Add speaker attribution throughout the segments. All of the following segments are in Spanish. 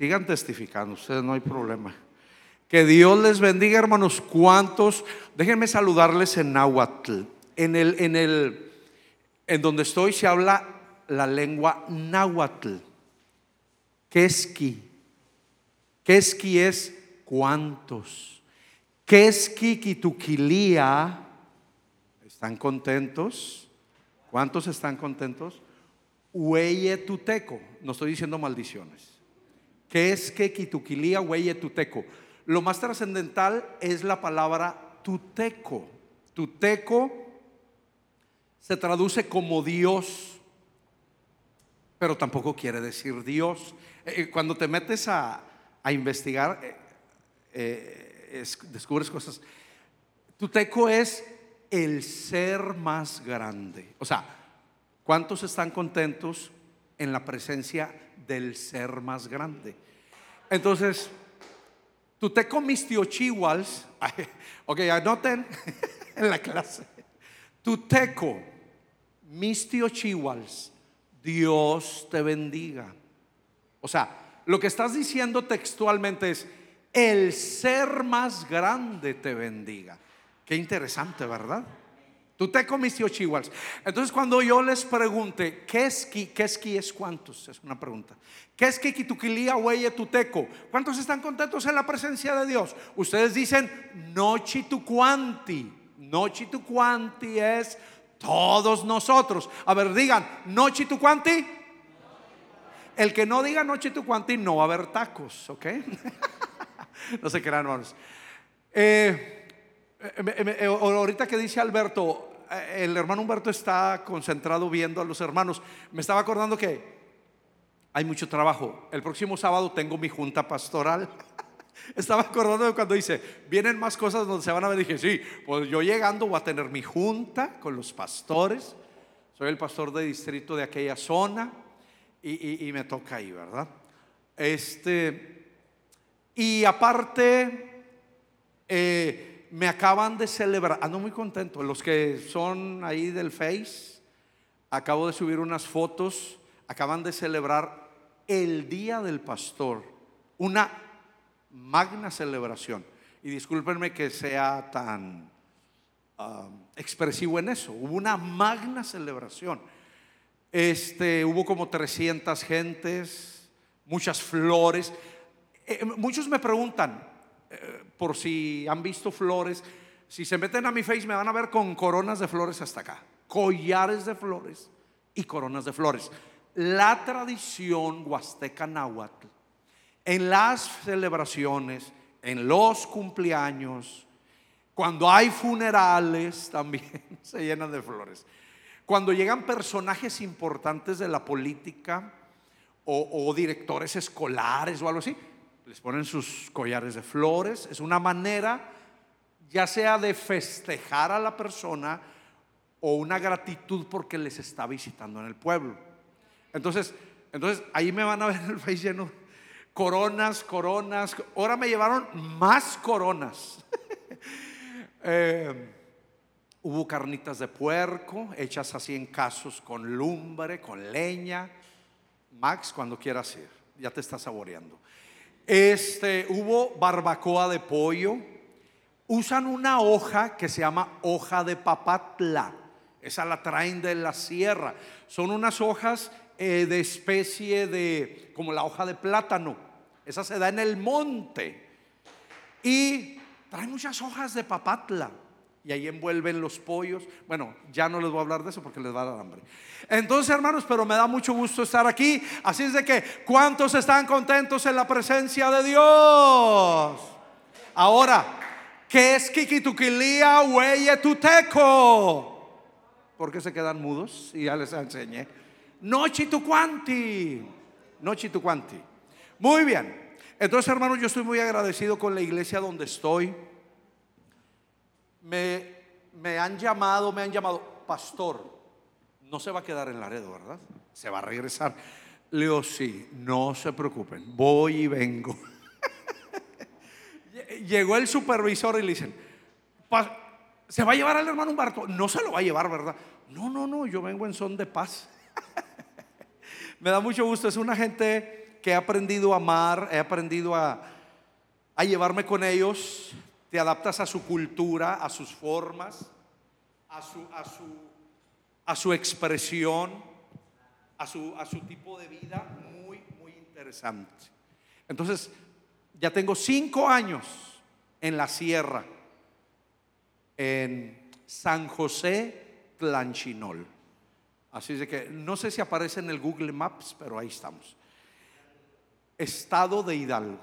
Speaker 1: Sigan testificando, ustedes no hay problema. Que Dios les bendiga, hermanos. ¿Cuántos? Déjenme saludarles en náhuatl. En el, en el, en donde estoy se habla la lengua náhuatl. Keski. Keski es cuántos. Keski kitukilia. ¿Están contentos? ¿Cuántos están contentos? Hueye tuteco. No estoy diciendo maldiciones. Keski kitukilia hueye tuteco. Lo más trascendental es la palabra tuteco. Tuteco se traduce como Dios, pero tampoco quiere decir Dios. Eh, Cuando te metes a, investigar, eh, eh, es- descubres cosas. Tuteco es el ser más grande. O sea, ¿cuántos están contentos en la presencia del ser más grande? Entonces, Tuteco mistiochihuals, ok, anoten en la clase. Tuteco mistiochihuals, Dios te bendiga. O sea, lo que estás diciendo textualmente es, el ser más grande te bendiga. Qué interesante, ¿verdad? Tuteco mistiochihuals. Entonces, cuando yo les pregunte, ¿qué es ki? ¿Qué es ki es cuántos? Es una pregunta. ¿Qué es ki kituquilia hueye tuteco? ¿Cuántos están contentos en la presencia de Dios? Ustedes dicen, no chitucuanti. No chitucuanti es todos nosotros. A ver, digan, no chitucuanti. El que no diga no chitucuanti no va a haber tacos, ¿ok? no se crean, hermanos. Eh, eh, eh, ahorita que dice Alberto, el hermano Humberto está concentrado viendo a los hermanos. Me estaba acordando que hay mucho trabajo. El próximo sábado tengo mi junta pastoral. Estaba acordando cuando dice, vienen más cosas donde se van a ver. Dije, sí, pues yo llegando voy a tener mi junta con los pastores. Soy el pastor de distrito de aquella zona y me toca ahí, ¿verdad? Este, y aparte, eh, me acaban de celebrar, ando muy contento, los que son ahí del Face, acabo de subir unas fotos, acaban de celebrar el Día del Pastor, una magna celebración. Y discúlpenme que sea tan ah, expresivo en eso, hubo una magna celebración. Este, hubo como 300 gentes, muchas flores. Eh, muchos me preguntan, eh, por si han visto flores, si se meten a mi face me van a ver con coronas de flores hasta acá, collares de flores y coronas de flores. La tradición huasteca náhuatl, en las celebraciones, en los cumpleaños, cuando hay funerales también se llenan de flores. Cuando llegan personajes importantes de la política o, o directores escolares o algo así, les ponen sus collares de flores. Es una manera ya sea de festejar a la persona o una gratitud porque les está visitando en el pueblo. Entonces, entonces ahí me van a ver el Face lleno. Coronas, coronas. Ahora me llevaron más coronas. Eh, hubo carnitas de puerco hechas así en casos con lumbre, con leña. Max, cuando quieras ir, ya te está saboreando. Este, hubo barbacoa de pollo. Usan una hoja que se llama hoja de papatla. Esa la traen de la sierra. Son unas hojas eh, de especie de, como la hoja de plátano. Esa se da en el monte. Y traen muchas hojas de papatla. Y ahí envuelven los pollos. Bueno, ya no les voy a hablar de eso porque les va a dar hambre. Entonces, hermanos, pero me da mucho gusto estar aquí. Así es de que, ¿cuántos están contentos en la presencia de Dios? Ahora, ¿qué es Kikitukilia Hueye Tuteco? ¿Por qué se quedan mudos? Y ya les enseñé. No chitucuanti. Muy bien. Entonces, hermanos, yo estoy muy agradecido con la iglesia donde estoy. Me, me han llamado, me han llamado, pastor, no se va a quedar en Laredo, ¿verdad? Se va a regresar. Leo, sí, no se preocupen, voy y vengo. Llegó el supervisor y le dicen, "Pa- ¿se va a llevar al hermano Humberto? No se lo va a llevar, ¿verdad? No, no, no, yo vengo en son de paz. Me da mucho gusto, es una gente que he aprendido a amar, he aprendido a llevarme con ellos, te adaptas a su cultura, a sus formas, a su, a su, a su expresión, a su, a su tipo de vida, muy, muy interesante. Entonces, ya tengo cinco años en la sierra, en San José Tlanchinol. Así es de que no sé si aparece en el Google Maps, pero ahí estamos. Estado de Hidalgo.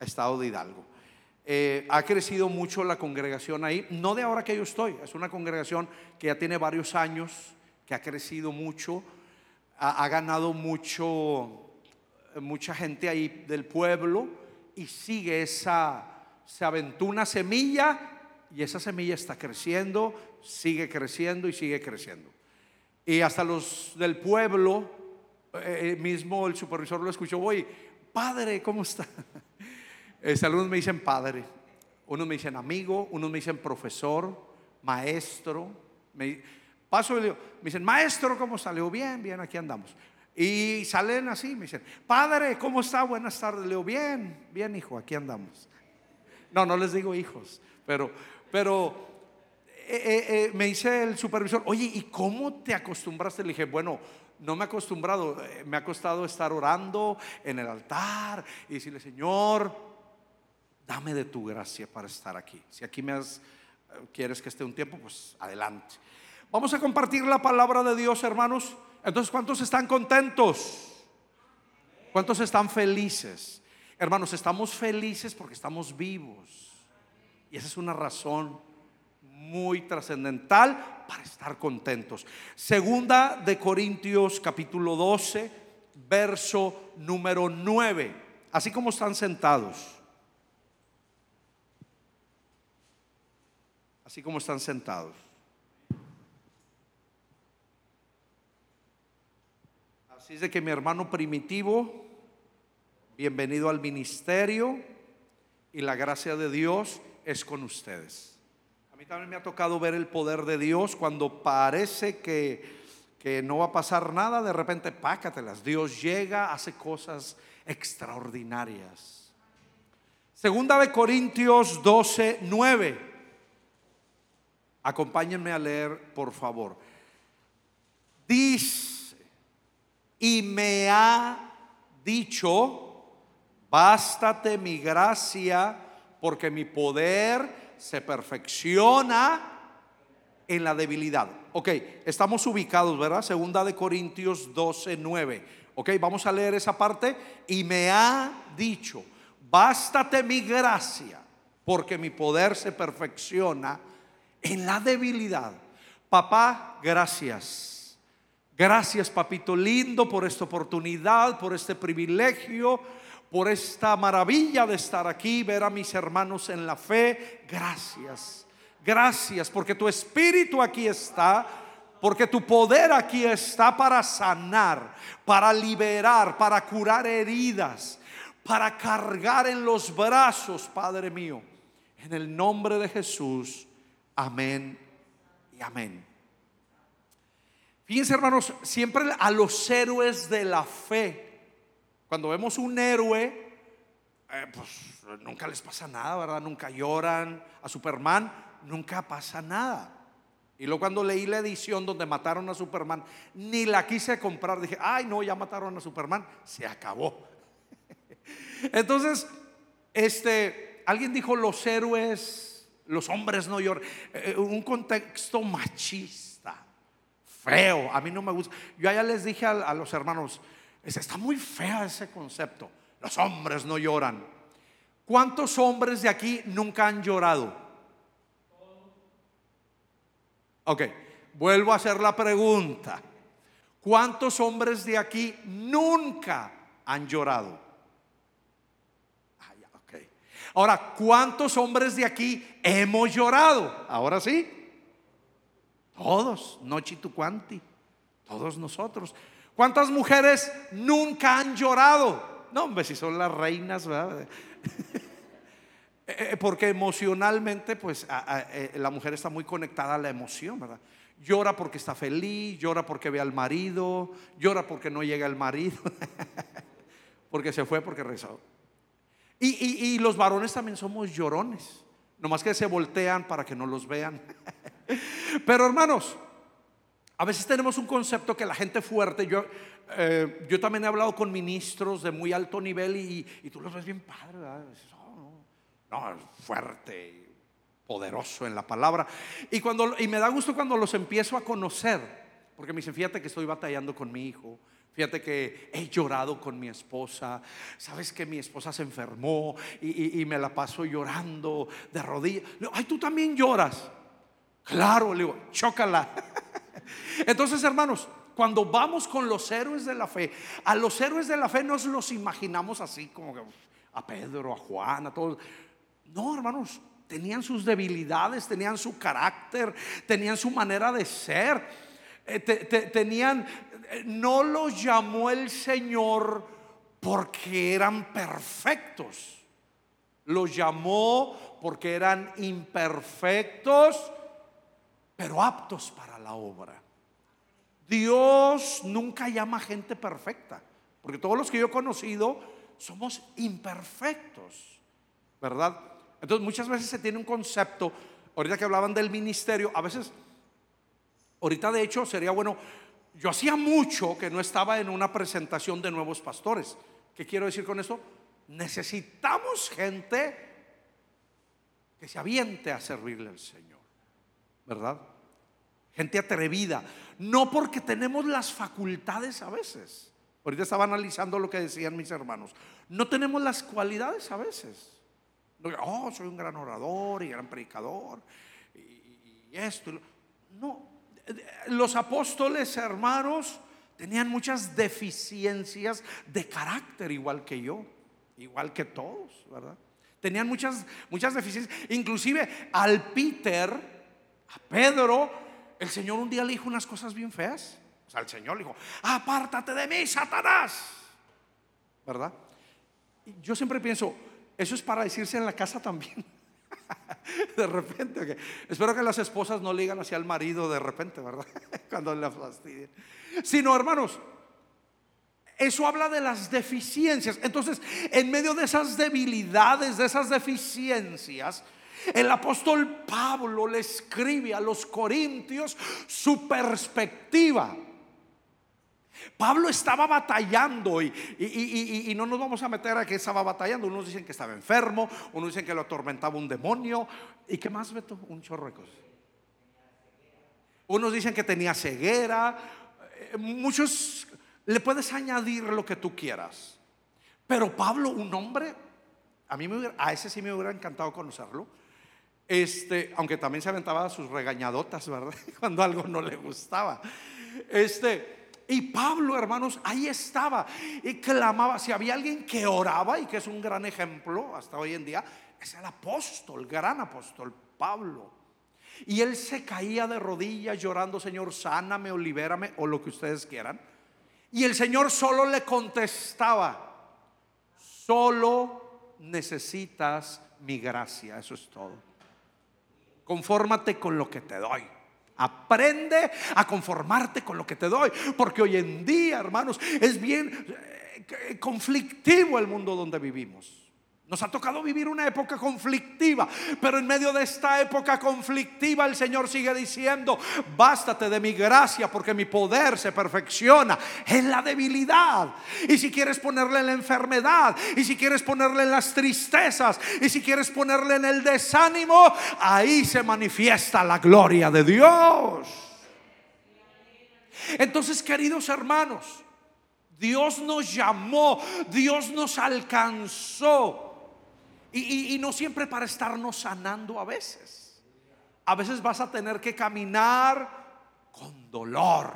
Speaker 1: Estado de Hidalgo. Eh, ha crecido mucho la congregación ahí, no de ahora que yo estoy, es una congregación que ya tiene varios años, que ha crecido mucho, ha, ganado mucho, mucha gente ahí del pueblo y sigue esa, se aventó una semilla y esa semilla está creciendo, sigue creciendo y sigue creciendo. Y hasta los del pueblo, eh, eh, mismo el supervisor lo escuchó, voy, padre, ¿cómo está? algunos me dicen padre, unos me dicen amigo, unos me dicen profesor, maestro. Paso y digo, me dicen, maestro, ¿cómo salió? Bien, bien, aquí andamos. Y salen así, me dicen, padre, ¿cómo está? Buenas tardes. Le digo, bien, bien, hijo, aquí andamos. No, no les digo hijos, pero, pero eh, eh, eh, me dice el supervisor, oye, ¿y cómo te acostumbraste? Le dije, bueno, no me he acostumbrado, me ha costado estar orando en el altar y decirle, Señor, dame de tu gracia para estar aquí. Si aquí me has, quieres que esté un tiempo, pues adelante. Vamos a compartir la palabra de Dios, hermanos. Entonces, ¿cuántos están contentos? ¿Cuántos están felices? Hermanos, estamos felices porque estamos vivos. Y esa es una razón muy trascendental para estar contentos. Segunda de Corintios capítulo 12, verso número 9. Así como están sentados. Así como están sentados. Así es de que mi hermano primitivo, bienvenido al ministerio y la gracia de Dios es con ustedes. A mí también me ha tocado ver el poder de Dios cuando parece que, que no va a pasar nada, de repente pácatelas. Dios llega, hace cosas extraordinarias. Segunda de Corintios 12, 9. Acompáñenme a leer, por favor. Dice, y me ha dicho, bástate mi gracia, porque mi poder se perfecciona en la debilidad. Ok, estamos ubicados, ¿verdad? Segunda de Corintios 12, 9. Ok, vamos a leer esa parte. Y me ha dicho, bástate mi gracia, porque mi poder se perfecciona en la debilidad. Papá, gracias. Gracias, papito lindo, por esta oportunidad, por este privilegio por esta maravilla de estar aquí, ver a mis hermanos en la fe. Gracias, gracias, porque tu espíritu aquí está, porque tu poder aquí está para sanar, para liberar, para curar heridas, para cargar en los brazos, Padre mío. En el nombre de Jesús, amén y amén. Fíjense hermanos, siempre a los héroes de la fe cuando vemos un héroe, eh, pues nunca les pasa nada, ¿verdad? Nunca lloran. A Superman nunca pasa nada. Y luego cuando leí la edición donde mataron a Superman, ni la quise comprar. Dije, ay no, ya mataron a Superman. Se acabó. Entonces, este, alguien dijo, los héroes, los hombres no lloran. Eh, eh, un contexto machista, feo. A mí no me gusta. Yo allá les dije a los hermanos, Está muy feo ese concepto. Los hombres no lloran. ¿Cuántos hombres de aquí nunca han llorado? Ok, vuelvo a hacer la pregunta. ¿Cuántos hombres de aquí nunca han llorado? Ah. Ahora, ¿cuántos hombres de aquí hemos llorado? Ahora sí. Todos, no chitucuanti. Todos nosotros. ¿Cuántas mujeres nunca han llorado? No, hombre, si son las reinas, ¿verdad? Eh, eh, porque emocionalmente, pues eh, la mujer está muy conectada a la emoción, ¿verdad? Llora porque está feliz, llora porque ve al marido, llora porque no llega el marido. porque se fue, porque rezó. Y, los varones también somos llorones, nomás que se voltean para que no los vean. Pero hermanos, a veces tenemos un concepto que la gente fuerte, yo, eh, yo también he hablado con ministros de muy alto nivel y, tú los ves bien padre, oh, no, fuerte, poderoso en la palabra. Y, cuando, y me da gusto cuando los empiezo a conocer, porque me dicen, fíjate que estoy batallando con mi hijo. Fíjate que he llorado con mi esposa. Sabes que mi esposa se enfermó y, me la paso llorando de rodillas. Ay, tú también lloras. Claro, le digo, chócala. Entonces, hermanos, cuando vamos con los héroes de la fe, a los héroes de la fe nos los imaginamos así como a Pedro, a Juan, a todos. No, hermanos, tenían sus debilidades, tenían su carácter, tenían su manera de ser. Eh, tenían, no los llamó el Señor porque eran perfectos. Los llamó porque eran imperfectos, pero aptos para la obra. Dios nunca llama gente perfecta, porque todos los que yo he conocido somos imperfectos, ¿verdad? Entonces muchas veces se tiene un concepto, ahorita que hablaban del ministerio, a veces, ahorita de hecho sería bueno, yo hacía mucho que no estaba en una presentación de nuevos pastores. ¿Qué quiero decir con eso? Necesitamos gente que se aviente a servirle al Señor, ¿verdad? Gente atrevida, no porque tenemos las facultades a veces. Ahorita estaba analizando lo que decían mis hermanos. No tenemos las cualidades a veces. Oh, soy un gran orador y gran predicador. Y, esto. No. Los apóstoles, hermanos, tenían muchas deficiencias de carácter, igual que yo, igual que todos, ¿verdad? Tenían muchas, muchas deficiencias. Inclusive al Peter, a Pedro, el Señor un día le dijo unas cosas bien feas. O sea, el Señor le dijo, apártate de mí, Satanás. ¿Verdad? Yo siempre pienso, eso es para decirse en la casa también. de repente, espero que las esposas no le digan hacia el marido de repente, ¿verdad? Cuando le fastidien. Sino, hermanos, eso habla de las deficiencias. Entonces, en medio de esas debilidades, de esas deficiencias, el apóstol Pablo le escribe a los corintios su perspectiva. Pablo estaba batallando y, no nos vamos a meter a que estaba batallando. Unos dicen que estaba enfermo, unos dicen que lo atormentaba un demonio. ¿Y qué más, Beto? Un chorro de cosas. Unos dicen que tenía ceguera. Eh, muchos le puedes añadir lo que tú quieras. Pero Pablo, un hombre, a mí me a ese sí me hubiera encantado conocerlo este, aunque también se aventaba sus regañadotas, ¿verdad? Cuando algo no le gustaba. Este, y Pablo, hermanos, ahí estaba y clamaba. Si había alguien que oraba y que es un gran ejemplo hasta hoy en día, es el apóstol, gran apóstol Pablo. Y él se caía de rodillas llorando, Señor, sáname o libérame o lo que ustedes quieran. Y el Señor solo le contestaba, solo necesitas mi gracia, eso es todo. Confórmate con lo que te doy. Aprende a conformarte con lo que te doy. Porque hoy en día, hermanos, es bien eh, conflictivo el mundo donde vivimos. Nos ha tocado vivir una época conflictiva, pero en medio de esta época conflictiva el Señor sigue diciendo, bástate de mi gracia porque mi poder se perfecciona en la debilidad. Y si quieres ponerle en la enfermedad, y si quieres ponerle en las tristezas, y si quieres ponerle en el desánimo, ahí se manifiesta la gloria de Dios. Entonces, queridos hermanos, Dios nos llamó, Dios nos alcanzó y, no siempre para estarnos sanando a veces. A veces vas a tener que caminar con dolor.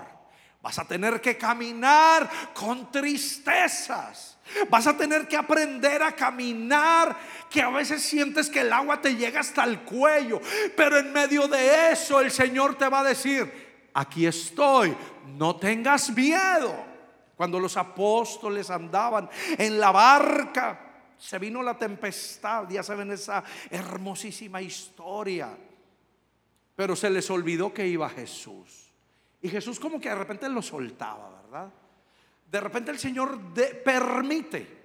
Speaker 1: Vas a tener que caminar con tristezas. Vas a tener que aprender a caminar, que a veces sientes que el agua te llega hasta el cuello. Pero en medio de eso el Señor te va a decir, aquí estoy, no tengas miedo. Cuando los apóstoles andaban en la barca, se vino la tempestad, ya saben esa hermosísima historia. Pero se les olvidó que iba Jesús. Y Jesús como que de repente lo soltaba, ¿verdad? De repente el Señor permite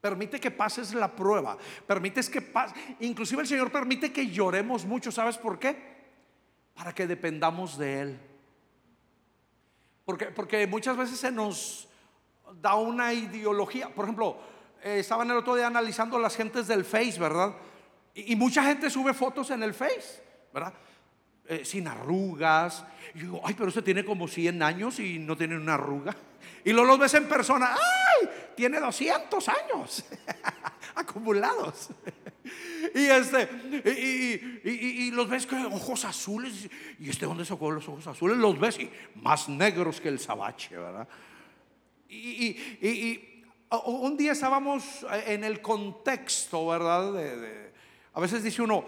Speaker 1: Permite que pases la prueba. Permites que pase. Inclusive el Señor permite que lloremos mucho. ¿Sabes por qué? Para que dependamos de Él. Porque, porque muchas veces se nos da una ideología. Por ejemplo, eh, estaban el otro día analizando las gentes del Face, ¿verdad? Y, mucha gente sube fotos en el Face, ¿verdad? Eh, sin arrugas. Y digo, ay, pero usted tiene como 100 años y no tiene una arruga. Y luego los ves en persona, ¡ay! Tiene 200 años acumulados. y este, y, los ves con ojos azules. ¿Y este dónde sacó los ojos azules? Los ves y más negros que el sabache, ¿verdad? Y, un día estábamos en el contexto, ¿verdad? a veces dice uno,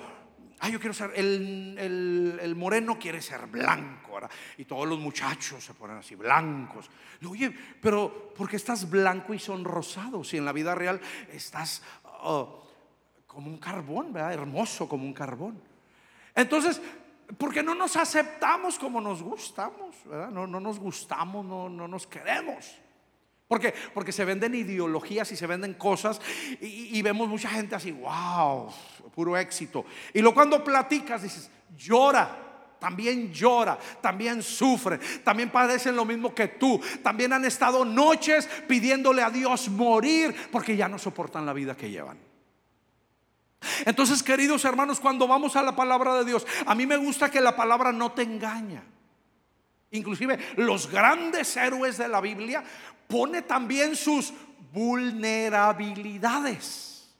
Speaker 1: Ah, yo quiero ser, el, moreno quiere ser blanco. Y todos los muchachos se ponen así, blancos. Oye, pero ¿por qué estás blanco y son rosados? Y en la vida real estás oh, como un carbón, ¿verdad? Hermoso como un carbón. Entonces, ¿por qué no nos aceptamos como nos gustamos? ¿verdad? No, no nos gustamos, no, no nos queremos. Porque, porque se venden ideologías y se venden cosas y, vemos mucha gente así, wow, puro éxito. Y luego cuando platicas dices, llora, también llora, también sufre, también padecen lo mismo que tú, también han estado noches pidiéndole a Dios morir porque ya no soportan la vida que llevan. Entonces, queridos hermanos, cuando vamos a la palabra de Dios, a mí me gusta que la palabra no te engaña. Inclusive los grandes héroes de la Biblia pone también sus vulnerabilidades.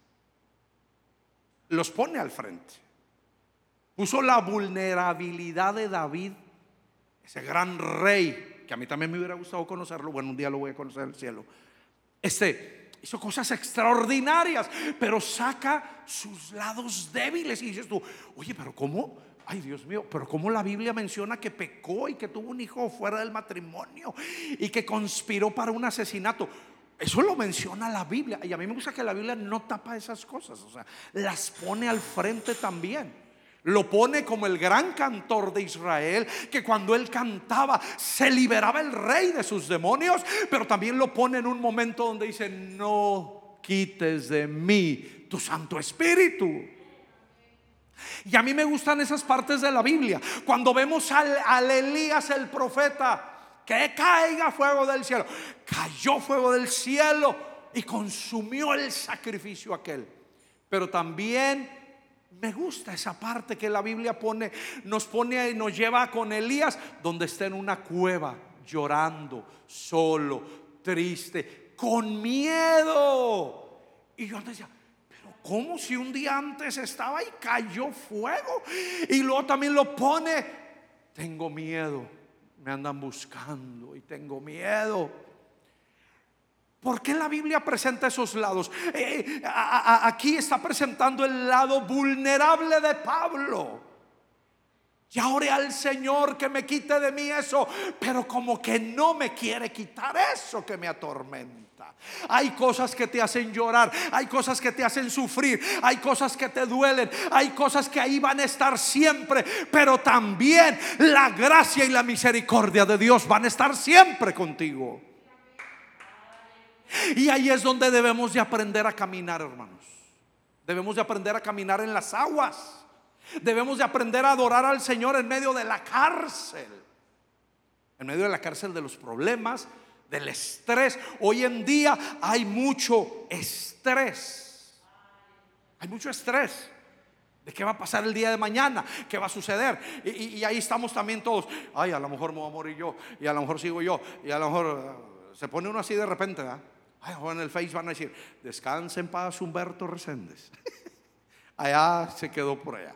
Speaker 1: Los pone al frente. Puso la vulnerabilidad de David, ese gran rey, que a mí también me hubiera gustado conocerlo. Bueno, un día lo voy a conocer en el cielo. Este hizo cosas extraordinarias, pero saca sus lados débiles. Y dices tú, oye, pero ¿cómo? Ay, Dios mío, pero como la Biblia menciona que pecó y que tuvo un hijo fuera del matrimonio y que conspiró para un asesinato. Eso lo menciona la Biblia. Y a mí me gusta que la Biblia no tapa esas cosas, o sea, las pone al frente también. Lo pone como el gran cantor de Israel, que cuando él cantaba se liberaba el rey de sus demonios, pero también lo pone en un momento donde dice, no quites de mí tu Santo Espíritu. Y a mí me gustan esas partes de la Biblia. Cuando vemos al, Elías el profeta, que caiga fuego del cielo. Cayó fuego del cielo y consumió el sacrificio aquel. Pero también me gusta esa parte que la Biblia pone, nos pone y nos lleva con Elías, donde está en una cueva, llorando, solo, triste, con miedo. Y yo decía, como si un día antes estaba y cayó fuego? Y luego también lo pone, tengo miedo, me andan buscando y tengo miedo. ¿Por qué la Biblia presenta esos lados? Eh, eh, aquí está presentando el lado vulnerable de Pablo. Ya oré al Señor que me quite de mí eso, pero como que no me quiere quitar eso que me atormenta. Hay cosas que te hacen llorar, hay cosas que te hacen sufrir, hay cosas que te duelen, hay cosas que ahí van a estar siempre, pero también la gracia y la misericordia de Dios van a estar siempre contigo. Y ahí es donde debemos de aprender a caminar, hermanos. Debemos de aprender a caminar en las aguas. Debemos de aprender a adorar al Señor en medio de la cárcel. En medio de la cárcel de los problemas, del estrés. Hoy en día hay mucho estrés. Hay mucho estrés. ¿De qué va a pasar el día de mañana? ¿Qué va a suceder? Y, ahí estamos también todos. Ay, a lo mejor me voy a morir yo. Y a lo mejor sigo yo. Y a lo mejor uh, se pone uno así de repente. Ay, en el Face van a decir, descansa en paz Humberto Reséndez. allá se quedó por allá.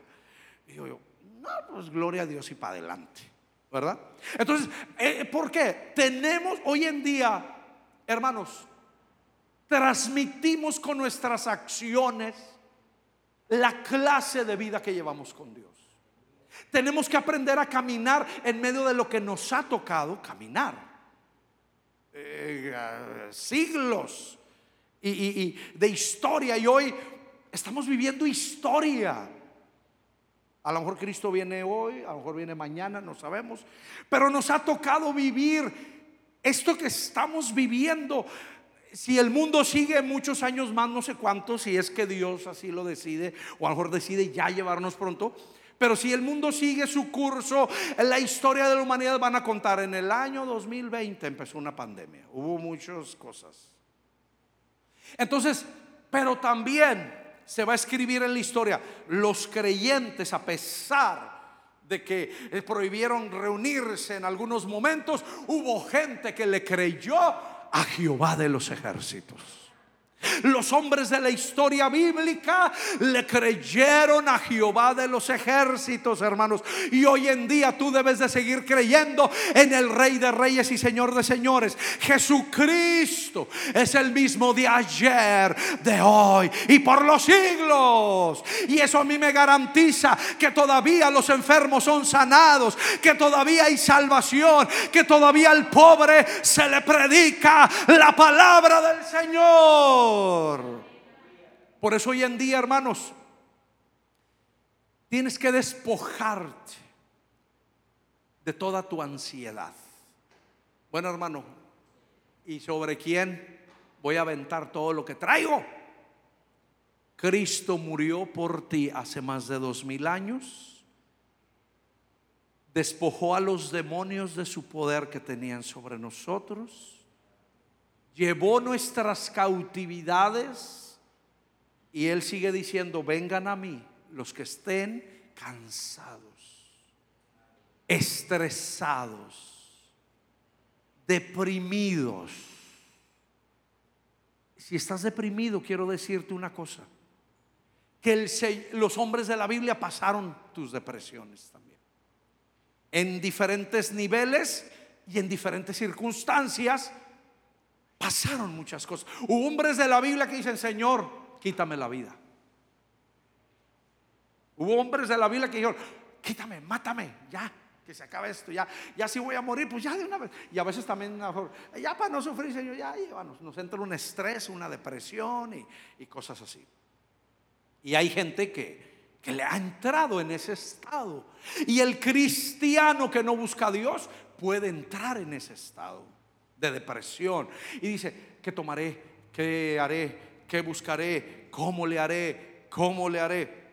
Speaker 1: Y yo, no, pues gloria a Dios y para adelante, ¿verdad? Entonces, eh, ¿por qué? Tenemos hoy en día, hermanos, transmitimos con nuestras acciones la clase de vida que llevamos con Dios. Tenemos que aprender a caminar en medio de lo que nos ha tocado caminar. Eh, siglos y de historia y hoy estamos viviendo historia. A lo mejor Cristo viene hoy, a lo mejor viene mañana, no sabemos. Pero nos ha tocado vivir esto que estamos viviendo. si el mundo sigue muchos años más, no sé cuántos, si es que Dios así lo decide, o a lo mejor decide ya llevarnos pronto, pero si el mundo sigue su curso, la historia de la humanidad van a contar, en el año 2020 empezó una pandemia, hubo muchas cosas. Entonces, pero también se va a escribir en la historia, los creyentes a pesar de que eh, prohibieron reunirse en algunos momentos, hubo gente que le creyó a Jehová de los ejércitos. Los hombres de la historia bíblica le creyeron a Jehová de los ejércitos, hermanos. Y hoy en día tú debes de seguir creyendo en el Rey de Reyes y Señor de Señores. Jesucristo es el mismo de ayer, de hoy y por los siglos. Y eso a mí me garantiza que todavía los enfermos son sanados, que todavía hay salvación, que todavía al pobre se le predica la palabra del Señor. Por eso hoy en día, hermanos, tienes que despojarte de toda tu ansiedad. Bueno, hermano, ¿y sobre quién voy a aventar todo lo que traigo? Cristo murió por ti hace más de dos mil años. Despojó a los demonios de su poder que tenían sobre nosotros llevó nuestras cautividades y Él sigue diciendo, vengan a mí los que estén cansados, estresados, deprimidos. Si estás deprimido, quiero decirte una cosa, que los hombres de la Biblia pasaron tus depresiones también, en diferentes niveles y en diferentes circunstancias Pasaron muchas cosas. Hubo hombres de la Biblia que dicen, Señor, quítame la vida. Hubo hombres de la Biblia que dijeron, quítame, mátame, ya, que se acabe esto, ya, ya si voy a morir, pues ya de una vez. Y a veces también, ya para no sufrir, Señor, ya, nos entra un estrés, una depresión y, y cosas así. Y hay gente que, que le ha entrado en ese estado. Y el cristiano que no busca a Dios puede entrar en ese estado de depresión. Y dice, ¿qué tomaré? ¿Qué haré? ¿Qué buscaré? ¿Cómo le haré? ¿Cómo le haré?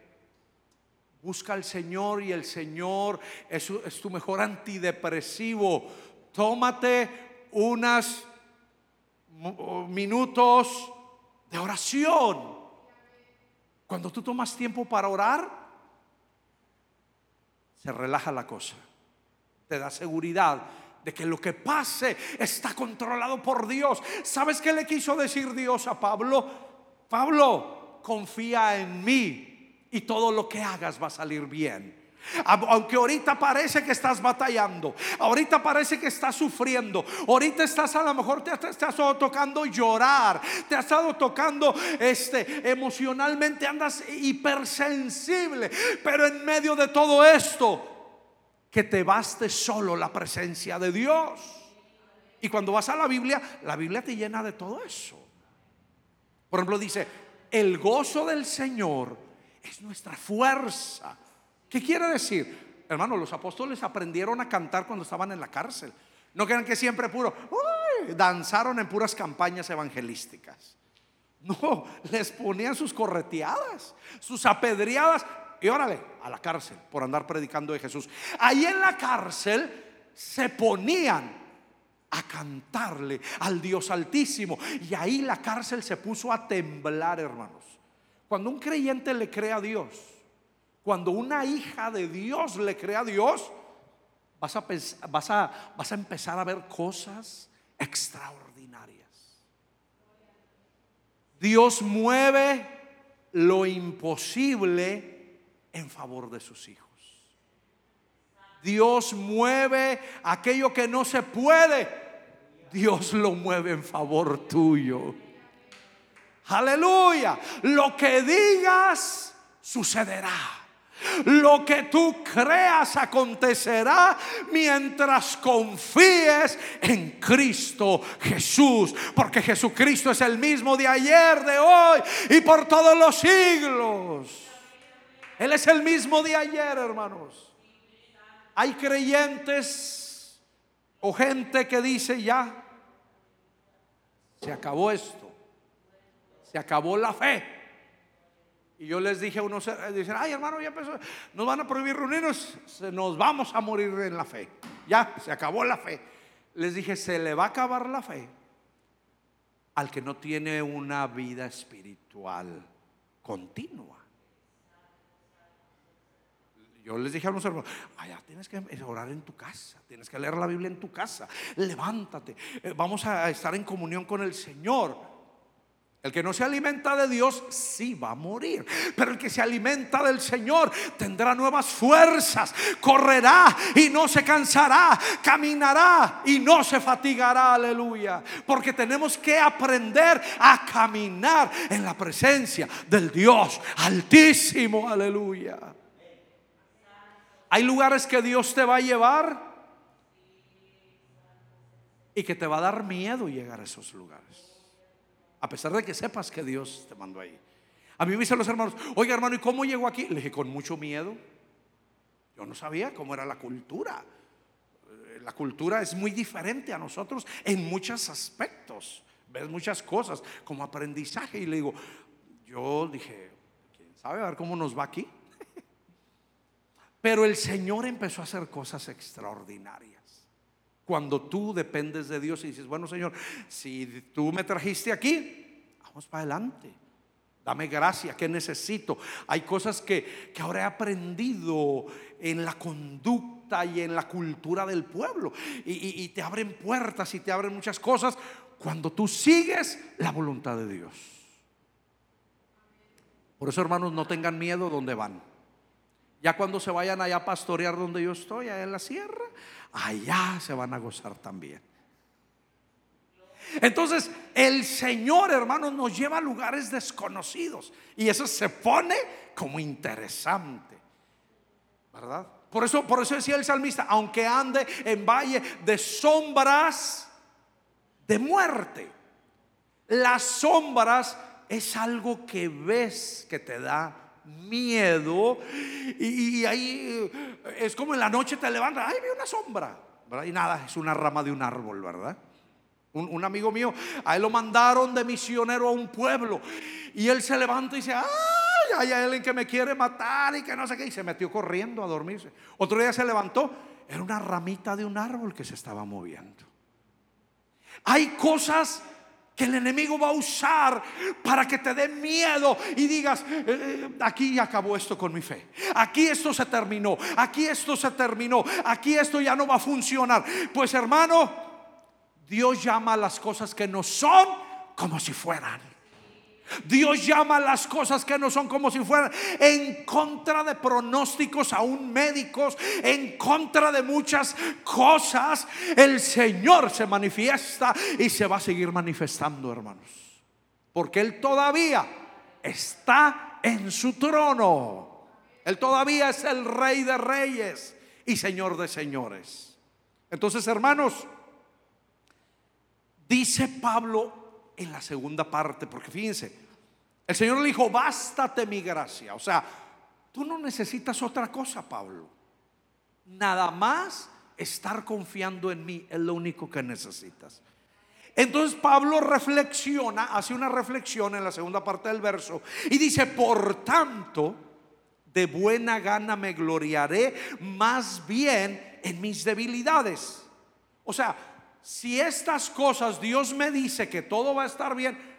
Speaker 1: Busca al Señor y el Señor es, tu mejor antidepresivo. Tómate unos minutos de oración. Cuando tú tomas tiempo para orar, se relaja la cosa. Te da seguridad de que lo que pase está controlado por Dios. ¿Sabes qué le quiso decir Dios a Pablo? Pablo, confía en mí y todo lo que hagas va a salir bien. Aunque ahorita parece que estás batallando, ahorita parece que estás sufriendo, ahorita estás a lo mejor te, te, estado tocando llorar, te ha estado tocando este emocionalmente andas hipersensible, pero en medio de todo esto que te baste solo la presencia de Dios. Y cuando vas a la Biblia, la Biblia te llena de todo eso. Por ejemplo, dice, el gozo del Señor es nuestra fuerza. ¿Qué quiere decir? Hermano, los apóstoles aprendieron a cantar cuando estaban en la cárcel. No crean que siempre puro, danzaron en puras campañas evangelísticas. No, les ponían sus correteadas, sus apedreadas y órale, a la cárcel por andar predicando de Jesús. Ahí en la cárcel se ponían a cantarle al Dios Altísimo. Y ahí la cárcel se puso a temblar, hermanos. Cuando un creyente le cree a Dios, cuando una hija de Dios le cree a Dios, vas a, vas a, vas a empezar a ver cosas extraordinarias. Dios mueve lo imposible en favor de sus hijos. Dios mueve aquello que no se puede. Dios lo mueve en favor tuyo. Aleluya. Lo que digas sucederá. Lo que tú creas acontecerá mientras confíes en Cristo Jesús. Porque Jesucristo es el mismo de ayer, de hoy y por todos los siglos. Él es el mismo de ayer, hermanos. Hay creyentes o gente que dice ya, se acabó esto. Se acabó la fe. Y yo les dije a unos, dicen, ay hermano, ya empezó, nos van a prohibir reunirnos, nos vamos a morir en la fe. Ya, se acabó la fe. Les dije, se le va a acabar la fe al que no tiene una vida espiritual continua. Yo les dije a los hermanos, allá tienes que orar en tu casa, tienes que leer la Biblia en tu casa, levántate, eh, vamos a estar en comunión con el Señor. El que no se alimenta de Dios sí va a morir. Pero el que se alimenta del Señor tendrá nuevas fuerzas. Correrá y no se cansará. Caminará y no se fatigará. Aleluya. Porque tenemos que aprender a caminar en la presencia del Dios altísimo. Aleluya. Hay lugares que Dios te va a llevar y que te va a dar miedo llegar a esos lugares. A pesar de que sepas que Dios te mandó ahí. A mí me dicen los hermanos, oiga hermano, ¿y cómo llegó aquí? Le dije, con mucho miedo. Yo no sabía cómo era la cultura. La cultura es muy diferente a nosotros en muchos aspectos. Ves muchas cosas como aprendizaje. Y le digo, yo dije, ¿quién sabe a ver cómo nos va aquí? Pero el Señor empezó a hacer cosas extraordinarias. Cuando tú dependes de Dios y dices, bueno Señor, si tú me trajiste aquí, vamos para adelante. Dame gracia, que necesito? Hay cosas que, que ahora he aprendido en la conducta y en la cultura del pueblo. Y, y te abren puertas y te abren muchas cosas cuando tú sigues la voluntad de Dios. Por eso, hermanos, no tengan miedo donde van. Ya cuando se vayan allá a pastorear donde yo estoy, allá en la sierra, allá se van a gozar también. Entonces, el Señor, hermanos, nos lleva a lugares desconocidos. Y eso se pone como interesante. ¿Verdad? Por eso, por eso decía el salmista, aunque ande en valle de sombras de muerte. Las sombras es algo que ves que te da miedo y, ahí eh, es como en la noche te levantas, ay, vi una sombra, Y nada, es una rama de un árbol, ¿verdad? Un, amigo mío, a él lo mandaron de misionero a un pueblo y él se levanta y dice, ay, hay alguien que me quiere matar y que no sé qué, y se metió corriendo a dormirse. Otro día se levantó, era una ramita de un árbol que se estaba moviendo. Hay cosas que el enemigo va a usar para que te dé miedo y digas, eh, eh, aquí acabó esto con mi fe, aquí esto se terminó, aquí esto se terminó, aquí esto ya no va a funcionar. Pues hermano, Dios llama a las cosas que no son como si fueran. Dios llama las cosas que no son como si fueran en contra de pronósticos aún médicos, en contra de muchas cosas. El Señor se manifiesta y se va a seguir manifestando, hermanos. Porque Él todavía está en su trono. Él todavía es el rey de reyes y señor de señores. Entonces, hermanos, dice Pablo en la segunda parte, porque fíjense, el Señor le dijo, bástate mi gracia. O sea, tú no necesitas otra cosa, Pablo. Nada más estar confiando en mí es lo único que necesitas. Entonces Pablo reflexiona, hace una reflexión en la segunda parte del verso y dice, por tanto, de buena gana me gloriaré más bien en mis debilidades. O sea, si estas cosas Dios me dice que todo va a estar bien,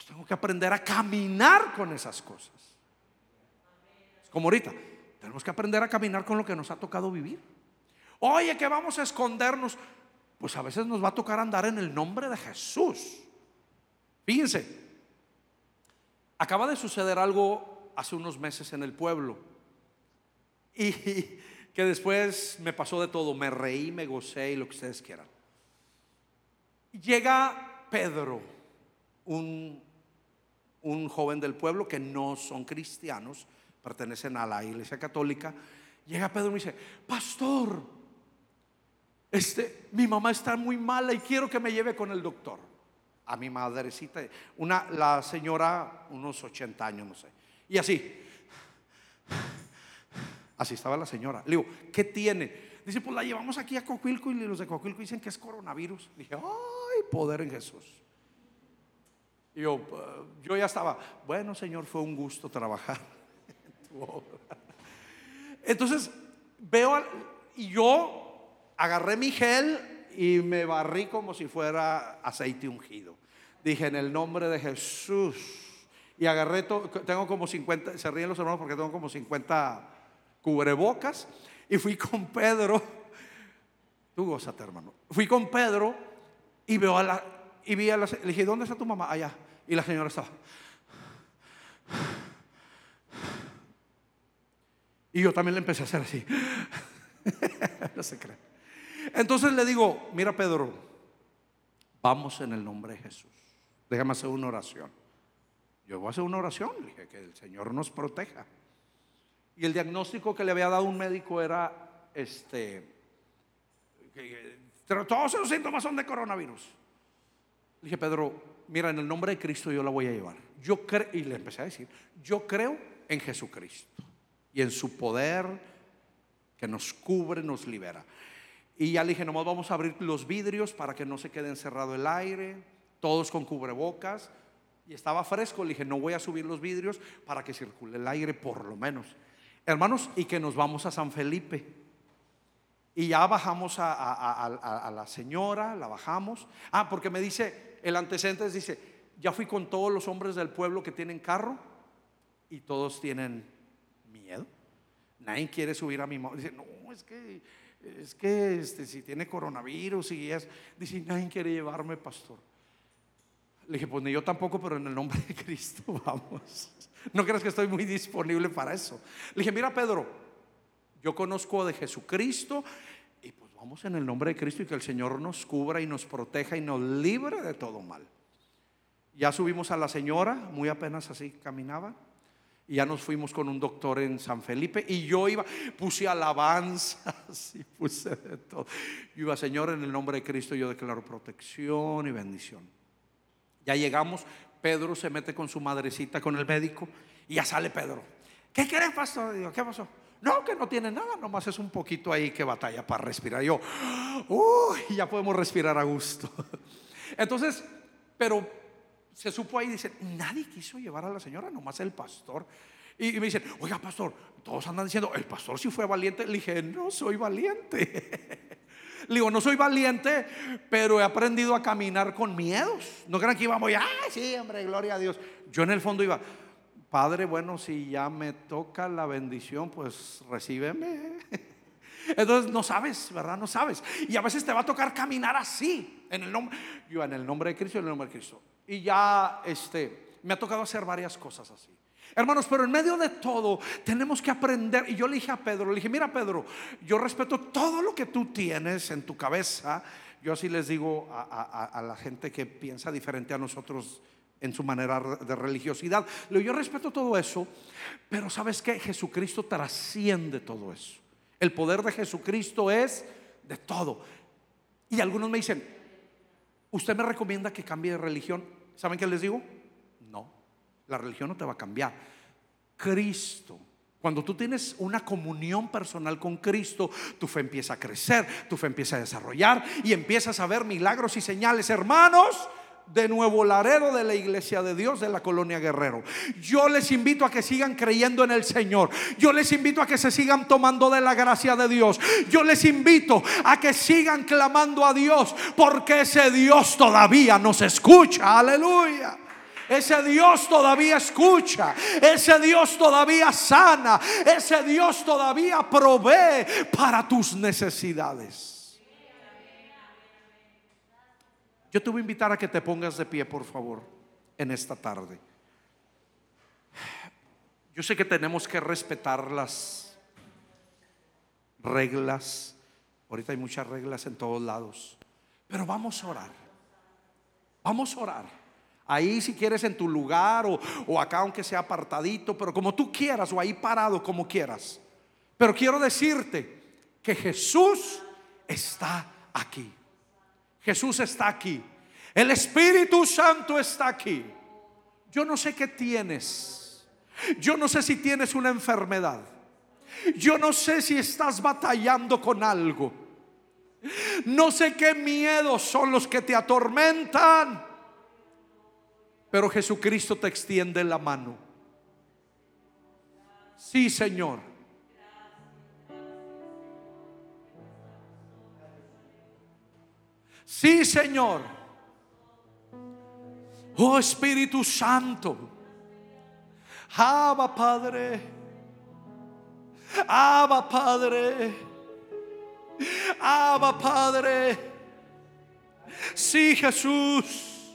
Speaker 1: pues tengo que aprender a caminar con esas cosas. Como ahorita, tenemos que aprender a caminar con lo que nos ha tocado vivir. Oye, que vamos a escondernos. Pues a veces nos va a tocar andar en el nombre de Jesús. Fíjense, acaba de suceder algo hace unos meses en el pueblo. Y que después me pasó de todo. Me reí, me gocé y lo que ustedes quieran. Llega Pedro, un, un joven del pueblo que no son cristianos, pertenecen a la iglesia católica. Llega Pedro y me dice, pastor, este, mi mamá está muy mala y quiero que me lleve con el doctor. A mi madrecita, una, la señora, unos 80 años, no sé. Y así, así estaba la señora. Le digo, ¿qué tiene? Dice, pues la llevamos aquí a Coquilco y los de Coquilco dicen que es coronavirus. Dije, ay, poder en Jesús. Y yo, yo ya estaba, bueno, Señor, fue un gusto trabajar Entonces, veo, y yo agarré mi gel y me barrí como si fuera aceite ungido. Dije, en el nombre de Jesús. Y agarré, tengo como 50, se ríen los hermanos porque tengo como 50 cubrebocas. Y fui con Pedro. Tú gozate, hermano. Fui con Pedro y veo a la, y vi a la, le dije, ¿dónde está tu mamá? Allá. Y la señora estaba. Y yo también le empecé a hacer así. no se cree. Entonces le digo, mira Pedro, vamos en el nombre de Jesús. Déjame hacer una oración. Yo voy a hacer una oración, le dije que el Señor nos proteja. Y el diagnóstico que le había dado un médico era este que, todos esos síntomas son de coronavirus. Le dije, Pedro, mira, en el nombre de Cristo yo la voy a llevar. Yo creo, y le empecé a decir, yo creo en Jesucristo y en su poder que nos cubre, nos libera. Y ya le dije, nomás vamos a abrir los vidrios para que no se quede encerrado el aire, todos con cubrebocas. Y estaba fresco, le dije, no voy a subir los vidrios para que circule el aire por lo menos. Hermanos, y que nos vamos a San Felipe. Y ya bajamos a, la señora, la bajamos. Ah, porque me dice, el antecedente dice, ya fui con todos los hombres del pueblo que tienen carro y todos tienen miedo. Nadie quiere subir a mi moto. Dice, no, es que, es que este, si tiene coronavirus y es, dice, nadie quiere llevarme, pastor. Le dije, pues ni yo tampoco, pero en el nombre de Cristo vamos. No creas que estoy muy disponible para eso. Le dije, mira Pedro, yo conozco de Jesucristo vamos en el nombre de Cristo y que el Señor nos cubra y nos proteja y nos libre de todo mal. Ya subimos a la señora, muy apenas así caminaba. Y ya nos fuimos con un doctor en San Felipe y yo iba, puse alabanzas y puse de todo. Yo iba, Señor, en el nombre de Cristo yo declaro protección y bendición. Ya llegamos, Pedro se mete con su madrecita, con el médico, y ya sale Pedro. ¿Qué quieres, pastor? Digo, ¿qué pasó? No, que no tiene nada, nomás es un poquito ahí que batalla para respirar. Yo, uy, ya podemos respirar a gusto. Entonces, pero se supo ahí, dice, nadie quiso llevar a la señora, nomás el pastor. Y, me dicen, oiga, pastor, todos andan diciendo, el pastor sí fue valiente. Le dije, no soy valiente. Le digo, no soy valiente, pero he aprendido a caminar con miedos. No crean que íbamos, ay, sí, hombre, gloria a Dios. Yo en el fondo iba, Padre, bueno, si ya me toca la bendición, pues recíbeme. Entonces no sabes, ¿verdad? No sabes. Y a veces te va a tocar caminar así, en el nombre, yo en el nombre de Cristo, en el nombre de Cristo. Y ya, este, me ha tocado hacer varias cosas así. Hermanos, pero en medio de todo tenemos que aprender. Y yo le dije a Pedro, le dije, mira Pedro, yo respeto todo lo que tú tienes en tu cabeza. Yo así les digo a, a la gente que piensa diferente a nosotros en su manera de religiosidad. Yo respeto todo eso, pero ¿sabes qué? Jesucristo trasciende todo eso. El poder de Jesucristo es de todo. Y algunos me dicen, ¿usted me recomienda que cambie de religión? ¿Saben qué les digo? No, la religión no te va a cambiar. Cristo. Cuando tú tienes una comunión personal con Cristo, tu fe empieza a crecer, tu fe empieza a desarrollar y empiezas a ver milagros y señales. Hermanos, de Nuevo Laredo de la Iglesia de Dios de la Colonia Guerrero. Yo les invito a que sigan creyendo en el Señor. Yo les invito a que se sigan tomando de la gracia de Dios. Yo les invito a que sigan clamando a Dios porque ese Dios todavía nos escucha. Aleluya. Ese Dios todavía escucha. Ese Dios todavía sana. Ese Dios todavía provee para tus necesidades. Yo te voy a invitar a que te pongas de pie, por favor, en esta tarde. Yo sé que tenemos que respetar las reglas. Ahorita hay muchas reglas en todos lados. Pero vamos a orar. Vamos a orar. Ahí si quieres en tu lugar o, o, acá aunque sea apartadito, pero como tú quieras o ahí parado como quieras. Pero quiero decirte que Jesús está aquí. Jesús está aquí. El Espíritu Santo está aquí. Yo no sé qué tienes. Yo no sé si tienes una enfermedad. Yo no sé si estás batallando con algo. No sé qué miedos son los que te atormentan. Pero Jesucristo te extiende la mano. Sí, Señor. Sí, Señor. Oh Espíritu Santo. Abba Padre. Abba Padre. Abba Padre. Sí, Jesús.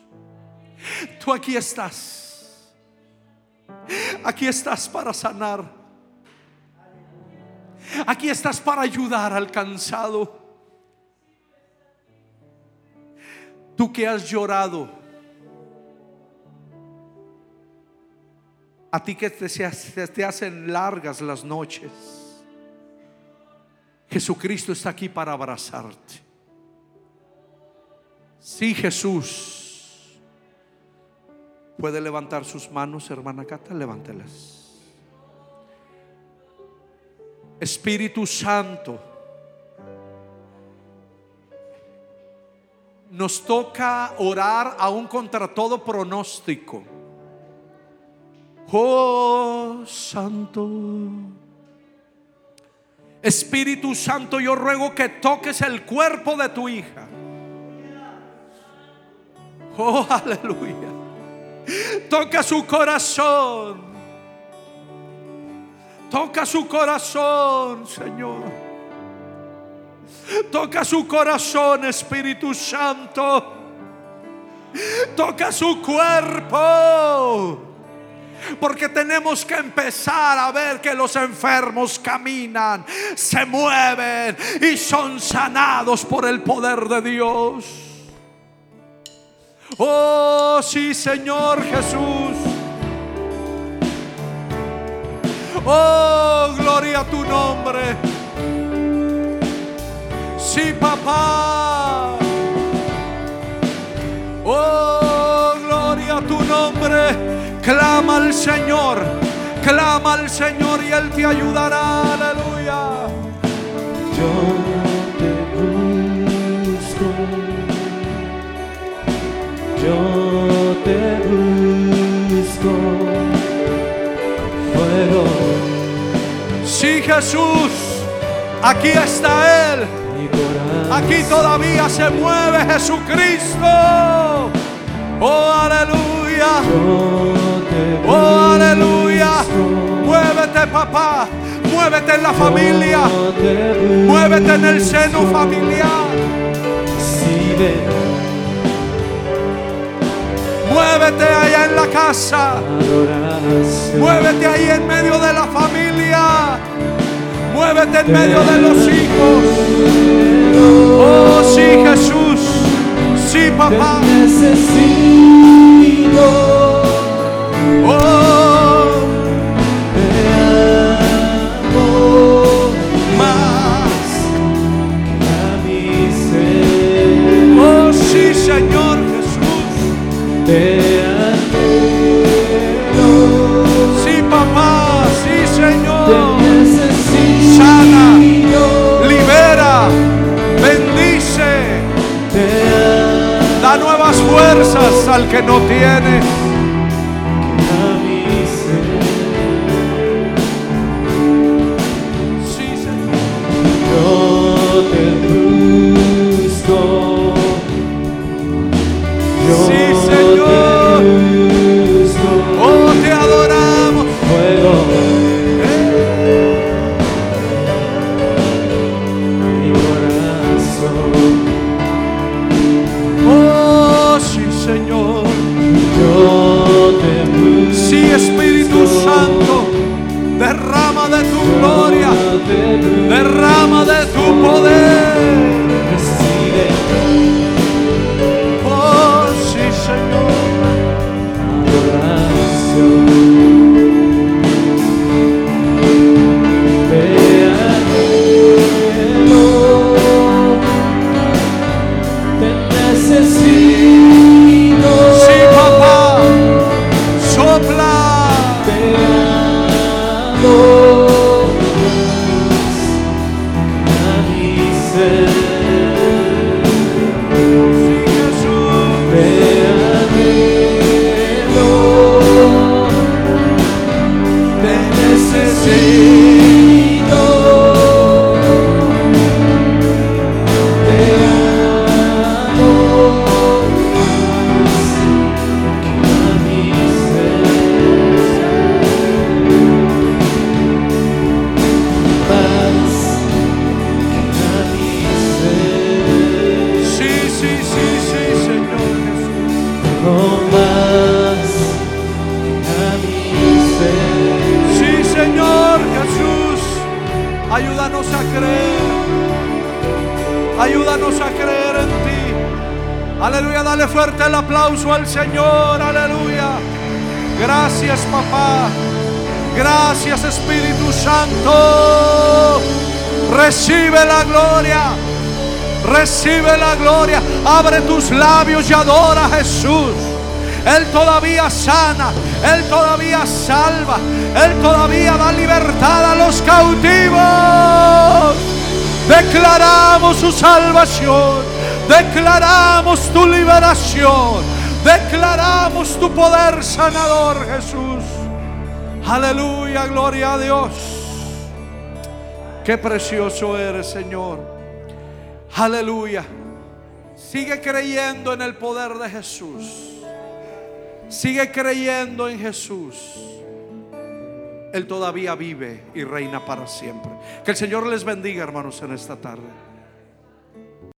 Speaker 1: Tú aquí estás. Aquí estás para sanar. Aquí estás para ayudar al cansado. Tú que has llorado. A ti que te, hacen largas las noches. Jesucristo está aquí para abrazarte. Sí, Jesús puede levantar sus manos, hermana Cata, levántelas. Espíritu Santo, nos toca orar aún contra todo pronóstico. Oh Santo. Espíritu Santo, yo ruego que toques el cuerpo de tu hija. Oh, aleluya. Toca su corazón. Toca su corazón, Señor. Toca su corazón, Espíritu Santo. Toca su cuerpo. Porque tenemos que empezar a ver que los enfermos caminan, se mueven y son sanados por el poder de Dios. Oh, sí, Señor Jesús. Oh, gloria a tu nombre. Sí, papá. Oh, gloria a tu nombre. Clama al Señor, clama al Señor y Él te ayudará. Aleluya.
Speaker 2: Yo te busco, yo te busco, fuego.
Speaker 1: Sí, Jesús, aquí está Él. Aquí todavía se mueve Jesucristo. Oh, aleluya. Oh, aleluya. Muévete, papá. Muévete en la familia. Muévete en el seno familiar. Muévete allá en la casa. Muévete ahí en medio de la familia. Muévete en medio de los hijos. Oh, sí, Jesús. Sí, papá. Oh,
Speaker 2: Te amo
Speaker 1: más.
Speaker 2: a mi ser.
Speaker 1: Oh, sí, Señor Jesús. Al que no tiene. Dale fuerte el aplauso al Señor. Aleluya. Gracias, papá. Gracias, Espíritu Santo. Recibe la gloria. Recibe la gloria. Abre tus labios y adora a Jesús. Él todavía sana. Él todavía salva. Él todavía da libertad a los cautivos. Declaramos su salvación. Declaramos tu liberación. Declaramos tu poder sanador, Jesús. Aleluya, gloria a Dios. Qué precioso eres, Señor. Aleluya. Sigue creyendo en el poder de Jesús. Sigue creyendo en Jesús. Él todavía vive y reina para siempre. Que el Señor les bendiga, hermanos, en esta tarde.